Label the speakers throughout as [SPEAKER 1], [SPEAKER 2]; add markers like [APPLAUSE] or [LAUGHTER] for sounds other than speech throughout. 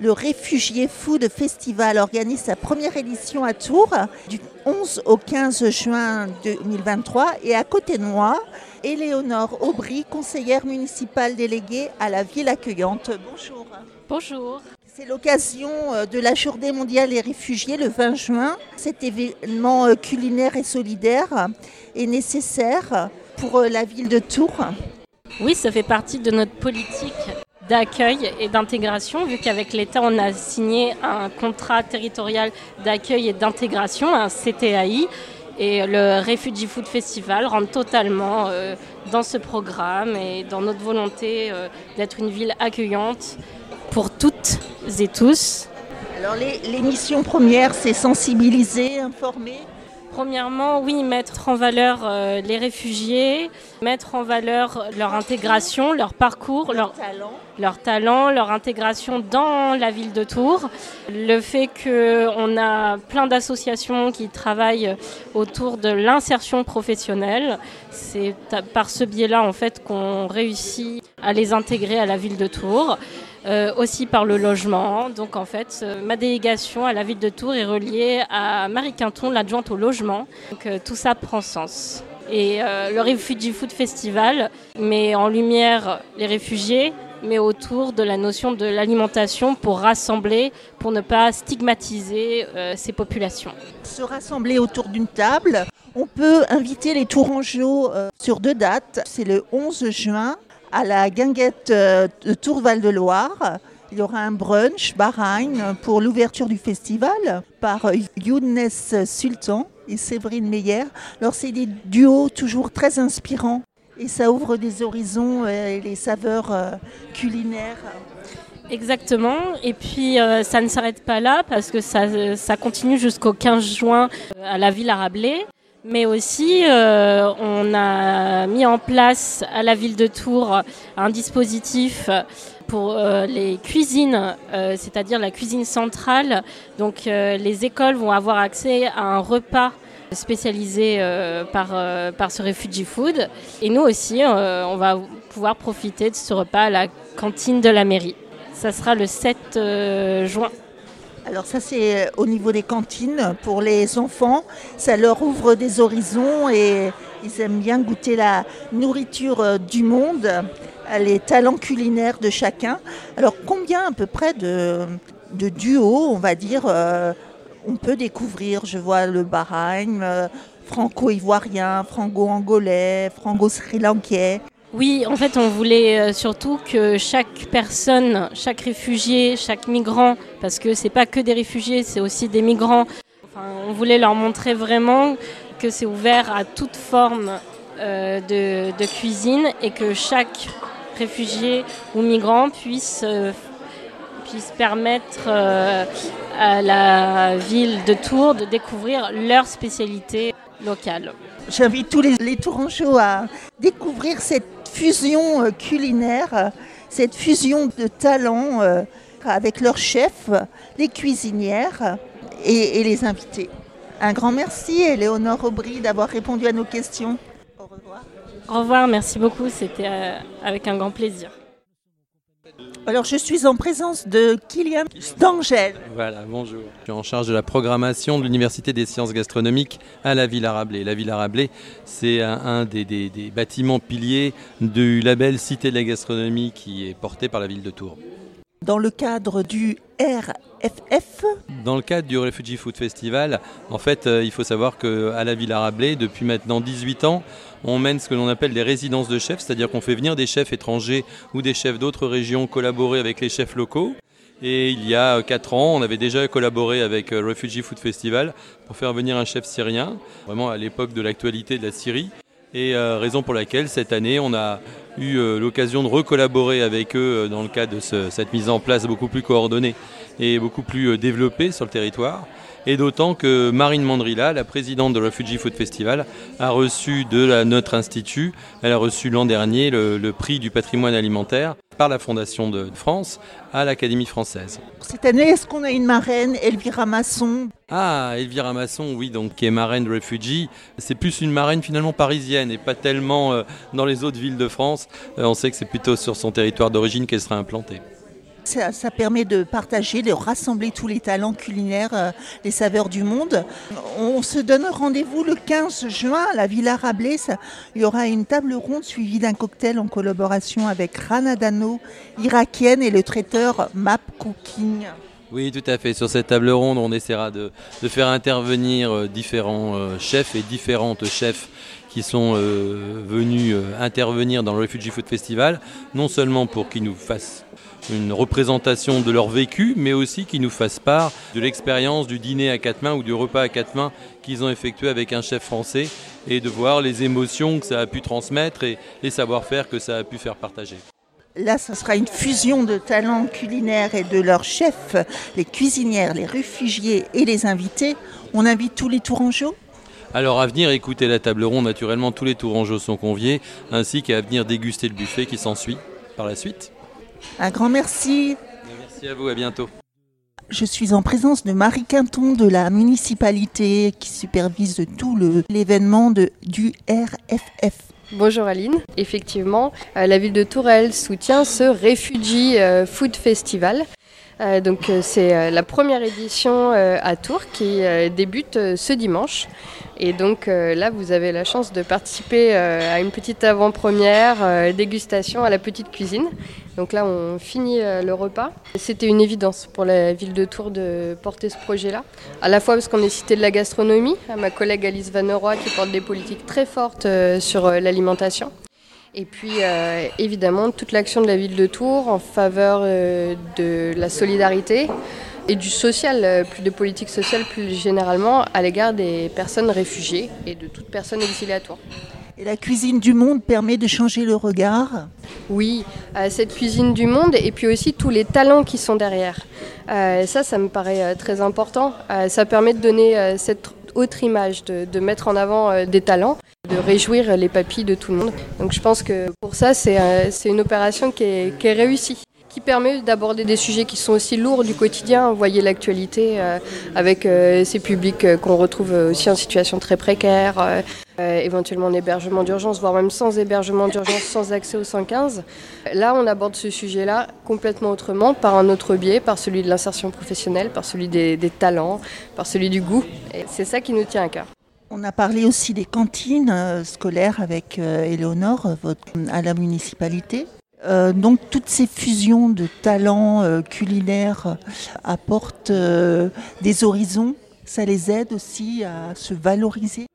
[SPEAKER 1] Le Réfugié Food Festival organise sa première édition à Tours du 11 au 15 juin 2023 et à côté de moi, Éléonore Aubry, conseillère municipale déléguée à la ville accueillante. Bonjour.
[SPEAKER 2] Bonjour.
[SPEAKER 1] C'est l'occasion euh, de la Journée mondiale des réfugiés le 20 juin. Cet événement euh, culinaire et solidaire est nécessaire pour euh, la ville de Tours.
[SPEAKER 2] Oui, ça fait partie de notre politique d'accueil et d'intégration, vu qu'avec l'État, on a signé un contrat territorial d'accueil et d'intégration, un CTAI. Et le Refugee Food Festival rentre totalement euh, dans ce programme et dans notre volonté euh, d'être une ville accueillante pour toutes et tous.
[SPEAKER 1] Alors les, les missions premières, c'est sensibiliser, informer.
[SPEAKER 2] Premièrement, oui, mettre en valeur euh, les réfugiés, mettre en valeur leur intégration, leur parcours, leur,
[SPEAKER 1] talent.
[SPEAKER 2] leur talent, leur intégration dans la ville de Tours. Le fait qu'on a plein d'associations qui travaillent autour de l'insertion professionnelle, c'est par ce biais-là en fait qu'on réussit à les intégrer à la ville de Tours. Euh, aussi par le logement. Donc en fait, euh, ma délégation à la ville de Tours est reliée à Marie Quinton, l'adjointe au logement. Donc euh, tout ça prend sens. Et le Refugee Food Festival met en lumière les réfugiés, mais autour de la notion de l'alimentation pour rassembler, pour ne pas stigmatiser ces populations.
[SPEAKER 1] Se rassembler autour d'une table. On peut inviter les Tourangeaux sur deux dates. C'est le 11 juin à la guinguette euh, de Tours-Val-de-Loire. Il y aura un brunch, Bahreïn, pour l'ouverture du festival par Younes Sultan et Séverine Meyer. Alors c'est des duos toujours très inspirants et ça ouvre des horizons et les saveurs euh, culinaires.
[SPEAKER 2] Exactement. Et puis euh, ça ne s'arrête pas là parce que ça, ça continue jusqu'au 15 juin à la ville Rabelais. Mais aussi, euh, on a mis en place à la ville de Tours un dispositif pour euh, les cuisines, euh, c'est-à-dire la cuisine centrale. Donc les écoles vont avoir accès à un repas spécialisé par, par ce Refugee Food. Et nous aussi, on va pouvoir profiter de ce repas à la cantine de la mairie. Ça sera le 7 euh, juin.
[SPEAKER 1] Alors ça c'est euh, au niveau des cantines pour les enfants, ça leur ouvre des horizons et ils aiment bien goûter la nourriture euh, du monde, euh, les talents culinaires de chacun. Alors combien à peu près de, de duos, on va dire, on peut découvrir? Je vois le Bahreïn, franco-ivoirien, franco-angolais, franco-sri lankais.
[SPEAKER 2] Oui, en fait, on voulait euh, surtout que chaque personne, chaque réfugié, chaque migrant, parce que c'est pas que des réfugiés, c'est aussi des migrants. On voulait leur montrer vraiment que c'est ouvert à toute forme euh, de, cuisine et que chaque réfugié ou migrant puisse euh, puisse permettre à la ville de Tours de découvrir leur spécialité locale.
[SPEAKER 1] J'invite tous les Tourangeaux à découvrir cette fusion euh, culinaire, euh, cette fusion de talents euh, avec leurs chefs, les cuisinières et, et les invités. Un grand merci, Éléonore Aubry, d'avoir répondu à nos questions. Au revoir.
[SPEAKER 2] Au revoir, merci beaucoup, c'était avec un grand plaisir.
[SPEAKER 1] Alors, je suis en présence de Kylian Stangel.
[SPEAKER 3] Voilà, bonjour. Je suis en charge de la programmation de l'Université des sciences gastronomiques à la Villa Rabelais. La Villa Rabelais, c'est un, des bâtiments piliers du label Cité de la gastronomie qui est porté par la ville de Tours.
[SPEAKER 1] Dans le cadre du RFF,
[SPEAKER 3] Dans le cadre du Refugee Food Festival, en fait, euh, il faut savoir qu'à la Villa Rabelais, depuis maintenant 18 ans, on mène ce que l'on appelle des résidences de chefs, c'est-à-dire qu'on fait venir des chefs étrangers ou des chefs d'autres régions collaborer avec les chefs locaux. Et il y a 4 ans, on avait déjà collaboré avec euh, Refugee Food Festival pour faire venir un chef syrien, vraiment à l'époque de l'actualité de la Syrie. Et euh, raison pour laquelle cette année, on a eu l'occasion de recollaborer avec eux dans le cadre de cette mise en place beaucoup plus coordonnée et beaucoup plus développée sur le territoire et d'autant que Marine Mandrilla, la présidente de Refugee Food Festival, a reçu de notre institut, elle a reçu l'an dernier le, prix du patrimoine alimentaire par la Fondation de France à l'Académie française.
[SPEAKER 1] Cette année, est-ce qu'on a une marraine, Elvira Masson?
[SPEAKER 3] Ah, Elvira Masson, oui, donc qui est marraine de Refugee. C'est plus une marraine finalement parisienne et pas tellement euh, dans les autres villes de France. Euh, on sait que c'est plutôt sur son territoire d'origine qu'elle sera implantée.
[SPEAKER 1] Ça, permet de partager, de rassembler tous les talents culinaires, euh, les saveurs du monde. On se donne rendez-vous le 15 juin à la Villa Rabelais. il y aura une table ronde suivie d'un cocktail en collaboration avec Rana Dano, irakienne, et le traiteur Map Cooking.
[SPEAKER 3] Oui, tout à fait. Sur cette table ronde, on essaiera de, faire intervenir euh, différents euh, chefs et différentes chefs qui sont venus intervenir dans le Refugee Food Festival, non seulement pour qu'ils nous fassent une représentation de leur vécu, mais aussi qui nous fassent part de l'expérience du dîner à quatre mains ou du repas à quatre mains qu'ils ont effectué avec un chef français et de voir les émotions que ça a pu transmettre et les savoir-faire que ça a pu faire partager.
[SPEAKER 1] Là, ce sera une fusion de talents culinaires et de leurs chefs, les cuisinières, les réfugiés et les invités. On invite tous les Tourangeaux?
[SPEAKER 3] Alors à venir écouter la table ronde, naturellement tous les Tourangeaux sont conviés, ainsi qu'à venir déguster le buffet qui s'ensuit par la suite.
[SPEAKER 1] Un grand merci.
[SPEAKER 3] Merci à vous, à bientôt.
[SPEAKER 1] Je suis en présence de Marie Quinton de la municipalité qui supervise tout l'événement du RFF.
[SPEAKER 4] Bonjour Aline. Effectivement, euh, la ville de Tourelle soutient ce Refugee euh, Food Festival. Euh, donc c'est la première édition à Tours qui débute ce dimanche. Et donc là, vous avez la chance de participer à une petite avant-première, dégustation à la petite cuisine. Donc là, on finit euh, le repas. C'était une évidence pour la ville de Tours de porter ce projet-là. À la fois parce qu'on est cité de la gastronomie, à ma collègue Alice Vaneroy qui porte des politiques très fortes euh, sur euh, l'alimentation. Et puis évidemment toute l'action de la ville de Tours en faveur de la solidarité et du social, plus de politique sociale plus généralement à l'égard des personnes réfugiées et de toute personne exilée à Tours.
[SPEAKER 1] Et la cuisine du monde permet de changer le regard?
[SPEAKER 4] Oui, euh, cette cuisine du monde et puis aussi tous les talents qui sont derrière. Euh, ça, ça me paraît euh, très important. ça permet de donner cette autre image, de, mettre en avant des talents, de réjouir les papilles de tout le monde. Donc je pense que pour ça, c'est une opération qui est réussie qui permet d'aborder des sujets qui sont aussi lourds du quotidien. Vous voyez l'actualité euh, avec euh, ces publics euh, qu'on retrouve aussi en situation très précaire, éventuellement en hébergement d'urgence, voire même sans hébergement d'urgence, sans accès au 115. Là, on aborde ce sujet-là complètement autrement, par un autre biais, par celui de l'insertion professionnelle, par celui des, des talents, par celui du goût. Et c'est ça qui nous tient à cœur.
[SPEAKER 1] On a parlé aussi des cantines scolaires avec Éléonore à la municipalité. Euh, donc toutes ces fusions de talents euh, culinaires apportent euh, des horizons, ça les aide aussi à se valoriser.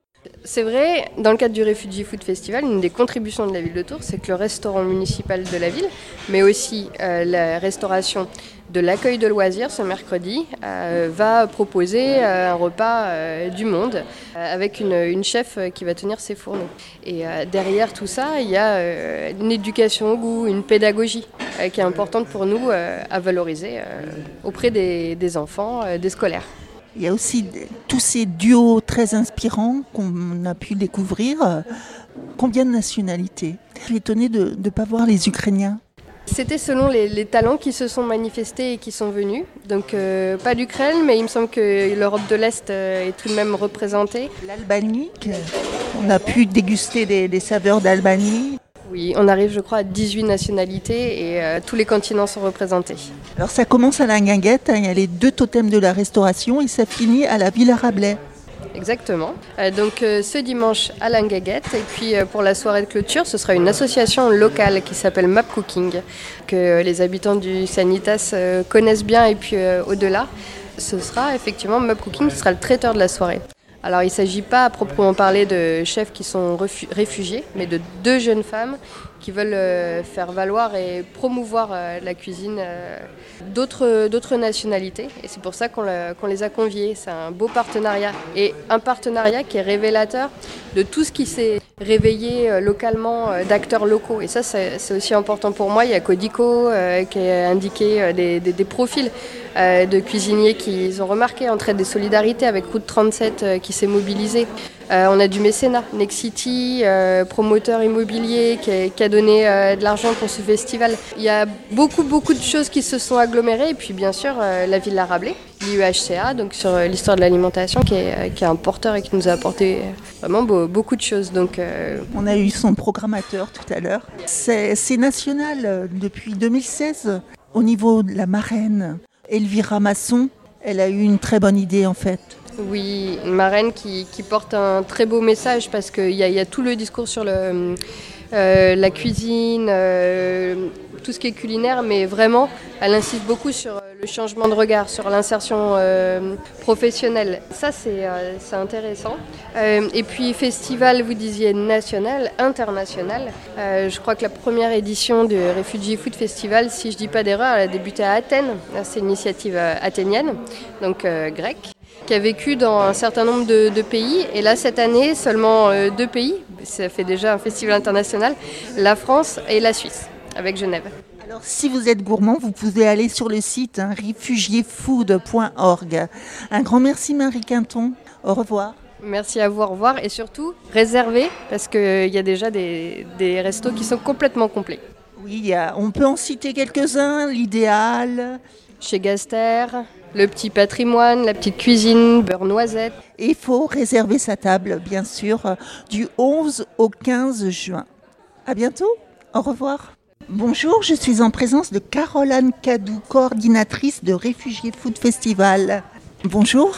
[SPEAKER 4] C'est vrai, dans le cadre du Refugee Food Festival, une des contributions de la ville de Tours, c'est que le restaurant municipal de la ville, mais aussi la restauration de l'accueil de loisirs ce mercredi euh, va proposer euh, un repas euh, du monde avec une, chef qui va tenir ses fourneaux. Et derrière tout ça, il y a une éducation au goût, une pédagogie qui est importante pour nous à valoriser auprès des enfants, des scolaires.
[SPEAKER 1] Il y a aussi tous ces duos très inspirants qu'on a pu découvrir. Combien de nationalités? Je suis étonnée de ne pas voir les Ukrainiens.
[SPEAKER 4] C'était selon les, talents qui se sont manifestés et qui sont venus. Donc euh, pas d'Ukraine, mais il me semble que l'Europe de l'Est euh, est tout de même représentée.
[SPEAKER 1] L'Albanie, on a pu déguster des, saveurs d'Albanie.
[SPEAKER 4] Oui, on arrive je crois à 18 nationalités et euh, tous les continents sont représentés.
[SPEAKER 1] Alors ça commence à la guinguette, hein, il y a les deux totems de la restauration et ça finit à la Villa Rabelais.
[SPEAKER 4] Exactement. Euh, donc euh, ce dimanche à l'Angaguette. Et puis euh, pour la soirée de clôture, ce sera une association locale qui s'appelle Map Cooking, que les habitants du Sanitas connaissent bien. Et puis au-delà, ce sera effectivement Map Cooking qui sera le traiteur de la soirée. Alors il ne s'agit pas à proprement parler de chefs qui sont réfugiés, mais de deux jeunes femmes qui veulent faire valoir et promouvoir la cuisine d'autres nationalités. Et c'est pour ça qu'on les a conviés. C'est un beau partenariat. Et un partenariat qui est révélateur de tout ce qui s'est réveillé localement d'acteurs locaux. Et ça, c'est aussi important pour moi. Il y a Codico qui a indiqué des, des profils euh, de cuisiniers qui ont remarqué, en traite des solidarités avec Route 37 euh, qui s'est mobilisé. Euh, on a du mécénat, Nexity, promoteur immobilier qui a, donné de l'argent pour ce festival. Il y a beaucoup beaucoup de choses qui se sont agglomérées et puis bien sûr la ville Rabelais, l'IUHCA, donc sur l'histoire de l'alimentation qui est, un porteur et qui nous a apporté vraiment beaucoup de choses. Donc,
[SPEAKER 1] On a eu son programmateur tout à l'heure. C'est national depuis 2016 au niveau de la marraine. Elvira Masson, elle a eu une très bonne idée en fait.
[SPEAKER 4] Oui, une marraine qui, porte un très beau message parce qu'il y, y, a tout le discours sur le, euh, la cuisine, euh, tout ce qui est culinaire, mais vraiment, elle insiste beaucoup sur euh, le changement de regard, sur l'insertion professionnelle. Ça, c'est intéressant. et puis, festival, vous disiez national, international. je crois que la première édition du Refugee Food Festival, si je ne dis pas d'erreur, elle a débuté à Athènes. C'est une initiative athénienne, donc grecque qui a vécu dans un certain nombre de, pays. Et là, cette année, seulement deux pays, ça fait déjà un festival international, la France et la Suisse, avec Genève.
[SPEAKER 1] Alors, si vous êtes gourmand, vous pouvez aller sur le site hein. Un grand merci, Marie Quinton. Au revoir.
[SPEAKER 4] Merci à vous, au revoir. Et surtout, réservez, parce qu'il y a déjà des, restos qui sont complètement complets.
[SPEAKER 1] Oui, on peut en citer quelques-uns. L'idéal.
[SPEAKER 4] Chez Gaster, le petit patrimoine, la petite cuisine, beurre noisette.
[SPEAKER 1] Il faut réserver sa table, bien sûr, euh, du 11 au 15 juin. À bientôt. Au revoir. Bonjour, je suis en présence de Caroline Cadou, coordinatrice de Réfugiés Food Festival. Bonjour.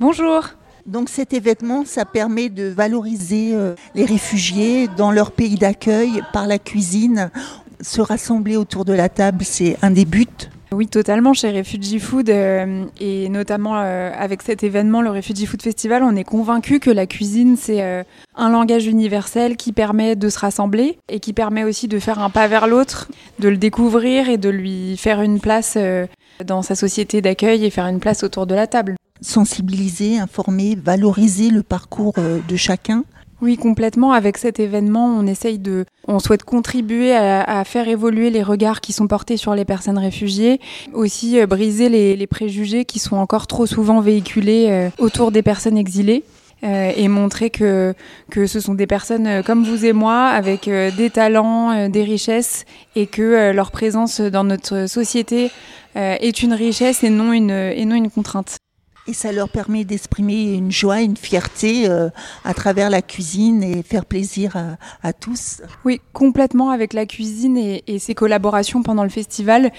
[SPEAKER 5] Bonjour.
[SPEAKER 1] Donc cet événement, ça permet de valoriser euh, les réfugiés dans leur pays d'accueil par la cuisine. Se rassembler autour de la table, c'est un des buts
[SPEAKER 5] oui, totalement. Chez Refugee Food euh, et notamment euh, avec cet événement, le Refugee Food Festival, on est convaincu que la cuisine, c'est euh, un langage universel qui permet de se rassembler et qui permet aussi de faire un pas vers l'autre, de le découvrir et de lui faire une place dans sa société d'accueil et faire une place autour de la table.
[SPEAKER 1] Sensibiliser, informer, valoriser le parcours de chacun
[SPEAKER 5] oui, complètement. Avec cet événement, on essaye de, on souhaite contribuer à, faire évoluer les regards qui sont portés sur les personnes réfugiées, aussi euh, briser les, préjugés qui sont encore trop souvent véhiculés euh, autour des personnes exilées. Euh, et montrer que, que ce sont des personnes comme vous et moi, avec des talents, des richesses, et que leur présence dans notre société est une richesse et non une, et non une contrainte.
[SPEAKER 1] Et ça leur permet d'exprimer une joie, une fierté euh, à travers la cuisine et faire plaisir à, tous.
[SPEAKER 5] Oui, complètement avec la cuisine et, ses collaborations pendant le festival.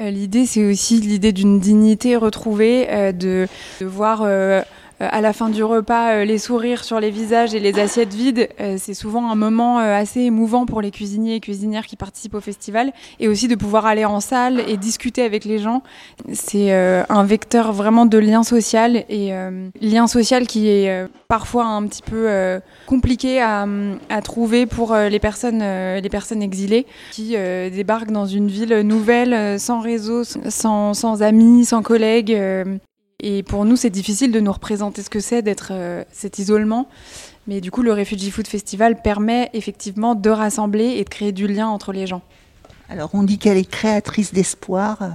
[SPEAKER 5] Euh, l'idée, c'est aussi l'idée d'une dignité retrouvée, euh, de, de, voir euh, à la fin du repas, euh, les sourires sur les visages et les assiettes vides, euh, c'est souvent un moment assez émouvant pour les cuisiniers et cuisinières qui participent au festival. Et aussi de pouvoir aller en salle et discuter avec les gens. C'est un vecteur vraiment de lien social et lien social qui est parfois un petit peu compliqué à, trouver pour les personnes, les personnes exilées qui débarquent dans une ville nouvelle, sans réseau, sans, sans amis, sans collègues. Et pour nous, c'est difficile de nous représenter ce que c'est d'être euh, cet isolement. Mais du coup, le Refugee Food Festival permet effectivement de rassembler et de créer du lien entre les gens.
[SPEAKER 1] Alors on dit qu'elle est créatrice d'espoir, euh,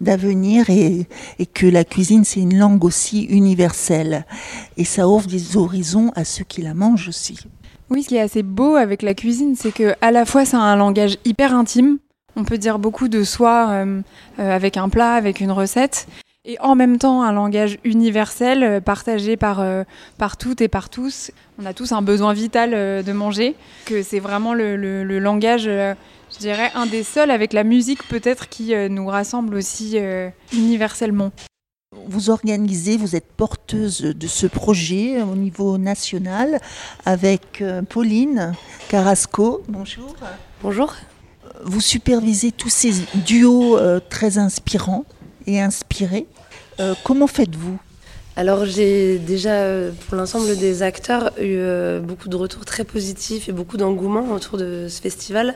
[SPEAKER 1] d'avenir et, et, que la cuisine c'est une langue aussi universelle et ça offre des horizons à ceux qui la mangent aussi.
[SPEAKER 5] Oui, ce qui est assez beau avec la cuisine, c'est que à la fois c'est un langage hyper intime. On peut dire beaucoup de soi euh, avec un plat, avec une recette, et en même temps un langage universel euh, partagé par, euh, par toutes et par tous. On a tous un besoin vital euh, de manger, que c'est vraiment le, le, langage, je dirais, un des seuls avec la musique peut-être qui nous rassemble aussi universellement.
[SPEAKER 1] Vous organisez, vous êtes porteuse de ce projet au niveau national avec Pauline Carrasco. Bonjour.
[SPEAKER 4] Bonjour.
[SPEAKER 1] Vous supervisez tous ces duos très inspirants et inspirés. Euh, comment faites-vous?
[SPEAKER 6] Alors j'ai déjà, pour l'ensemble des acteurs, eu euh, beaucoup de retours très positifs et beaucoup d'engouement autour de ce festival.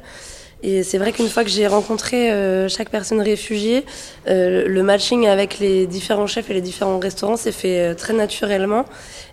[SPEAKER 6] Et c'est vrai qu'une fois que j'ai rencontré euh, chaque personne réfugiée, euh, le matching avec les différents chefs et les différents restaurants s'est fait euh, très naturellement.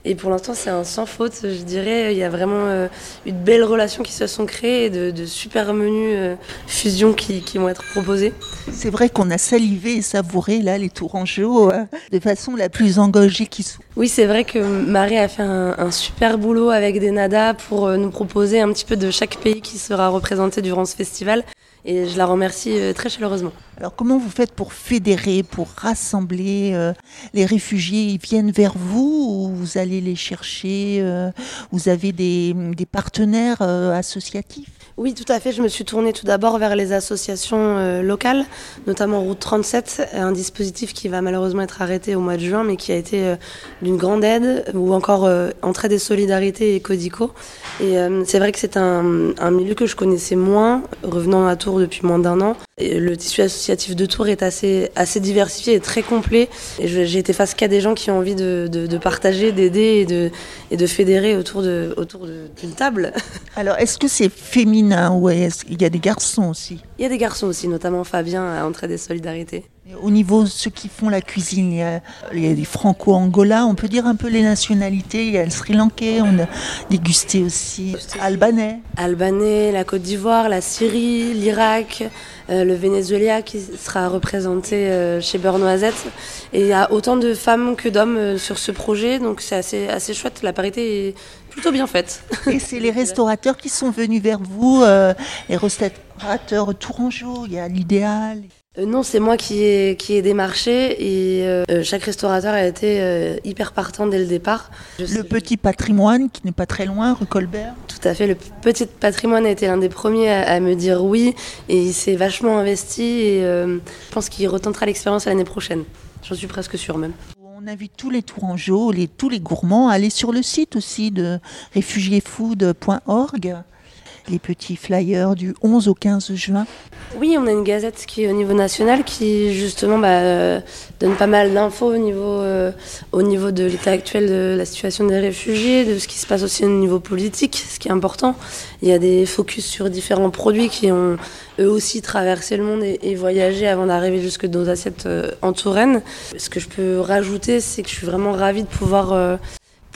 [SPEAKER 6] Et pour l'instant, c'est un sans faute, je dirais. Il y a vraiment une belle relation qui se sont créées et de, de super menus fusion qui, qui, vont être proposés.
[SPEAKER 1] C'est vrai qu'on a salivé et savouré là les Tourangeaux de façon la plus engagée qui soit.
[SPEAKER 6] Oui, c'est vrai que Marie a fait un, un, super boulot avec des nadas pour nous proposer un petit peu de chaque pays qui sera représenté durant ce festival et je la remercie très chaleureusement.
[SPEAKER 1] Alors comment vous faites pour fédérer, pour rassembler euh, les réfugiés? Ils viennent vers vous ou vous allez les chercher euh, Vous avez des, des partenaires euh, associatifs?
[SPEAKER 6] Oui, tout à fait. Je me suis tournée tout d'abord vers les associations euh, locales, notamment Route 37, un dispositif qui va malheureusement être arrêté au mois de juin, mais qui a été euh, d'une grande aide, ou encore euh, Entraide et Solidarité et Codico. Et c'est vrai que c'est un, milieu que je connaissais moins, revenant à Tours depuis moins d'un an. Le tissu associatif de Tours est assez, assez diversifié et très complet. Et j'ai été face qu'à des gens qui ont envie de, de, de partager, d'aider et de, et de fédérer autour d'une autour table. [LAUGHS]
[SPEAKER 1] Alors, est-ce que c'est féminin ou est-ce qu'il y a des garçons aussi?
[SPEAKER 6] Il y a des garçons aussi, notamment Fabien à Entraide et Solidarité.
[SPEAKER 1] Au niveau de ceux qui font la cuisine, il y a, des franco-angola, on peut dire un peu les nationalités. Il y a le Sri Lankais, on a dégusté aussi albanais.
[SPEAKER 6] Albanais, la Côte d'Ivoire, la Syrie, l'Irak, le Venezuela qui sera représenté euh, chez Beurre Noisette. Et il y a autant de femmes que d'hommes euh, sur ce projet, donc c'est assez, assez chouette. La parité est plutôt bien faite.
[SPEAKER 1] Et c'est les restaurateurs qui sont venus vers vous, euh, les restaurateurs tourangeaux, il y a l'idéal.
[SPEAKER 6] Euh, non, c'est moi qui ai, qui ai démarché et euh, chaque restaurateur a été euh, hyper partant dès le départ.
[SPEAKER 1] Je le sais, petit patrimoine qui n'est pas très loin, rue Colbert.
[SPEAKER 6] Tout à fait, le petit patrimoine a été l'un des premiers à, à, me dire oui et il s'est vachement investi et euh, je pense qu'il retentera l'expérience l'année prochaine. J'en suis presque sûre même.
[SPEAKER 1] On invite tous les Tourangeaux, les, tous les gourmands à aller sur le site aussi de réfugiéfood.org les petits flyers du 11 au 15 juin
[SPEAKER 6] Oui, on a une gazette qui est au niveau national qui justement bah, euh, donne pas mal d'infos au niveau, euh, au niveau de l'état actuel de la situation des réfugiés, de ce qui se passe aussi au niveau politique, ce qui est important. Il y a des focus sur différents produits qui ont eux aussi traversé le monde et, voyagé avant d'arriver jusque dans nos assiettes euh, en Touraine. Ce que je peux rajouter, c'est que je suis vraiment ravie de pouvoir euh,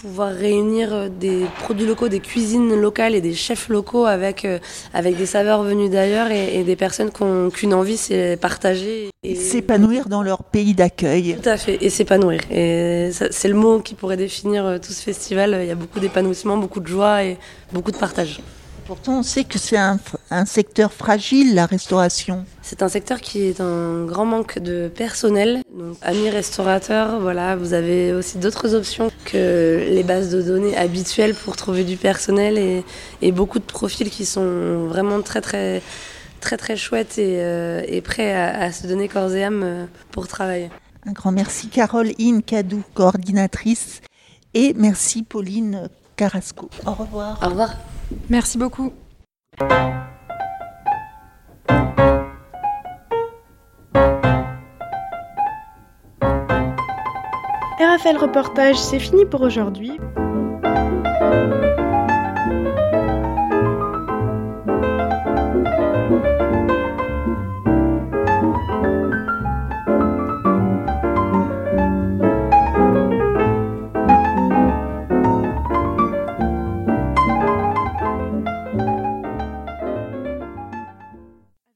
[SPEAKER 6] pouvoir réunir des produits locaux, des cuisines locales et des chefs locaux avec, euh, avec des saveurs venues d'ailleurs et, et, des personnes qui qu'une envie, c'est partager.
[SPEAKER 1] Et s'épanouir dans leur pays d'accueil.
[SPEAKER 6] Tout à fait, et s'épanouir. Et c'est le mot qui pourrait définir euh, tout ce festival. Il y a beaucoup d'épanouissement, beaucoup de joie et beaucoup de partage.
[SPEAKER 1] Pourtant, on sait que c'est un, un, secteur fragile, la restauration.
[SPEAKER 6] C'est un secteur qui est en grand manque de personnel. Donc, amis restaurateurs, voilà, vous avez aussi d'autres options que les bases de données habituelles pour trouver du personnel et, et beaucoup de profils qui sont vraiment très très très très chouettes et, euh, et prêts à, à, se donner corps et âme euh, pour travailler.
[SPEAKER 1] Un grand merci Carole Incadou, coordinatrice, et merci Pauline Carrasco. Au revoir.
[SPEAKER 6] Au revoir.
[SPEAKER 5] Merci beaucoup.
[SPEAKER 7] RFL Reportage, c'est fini pour aujourd'hui.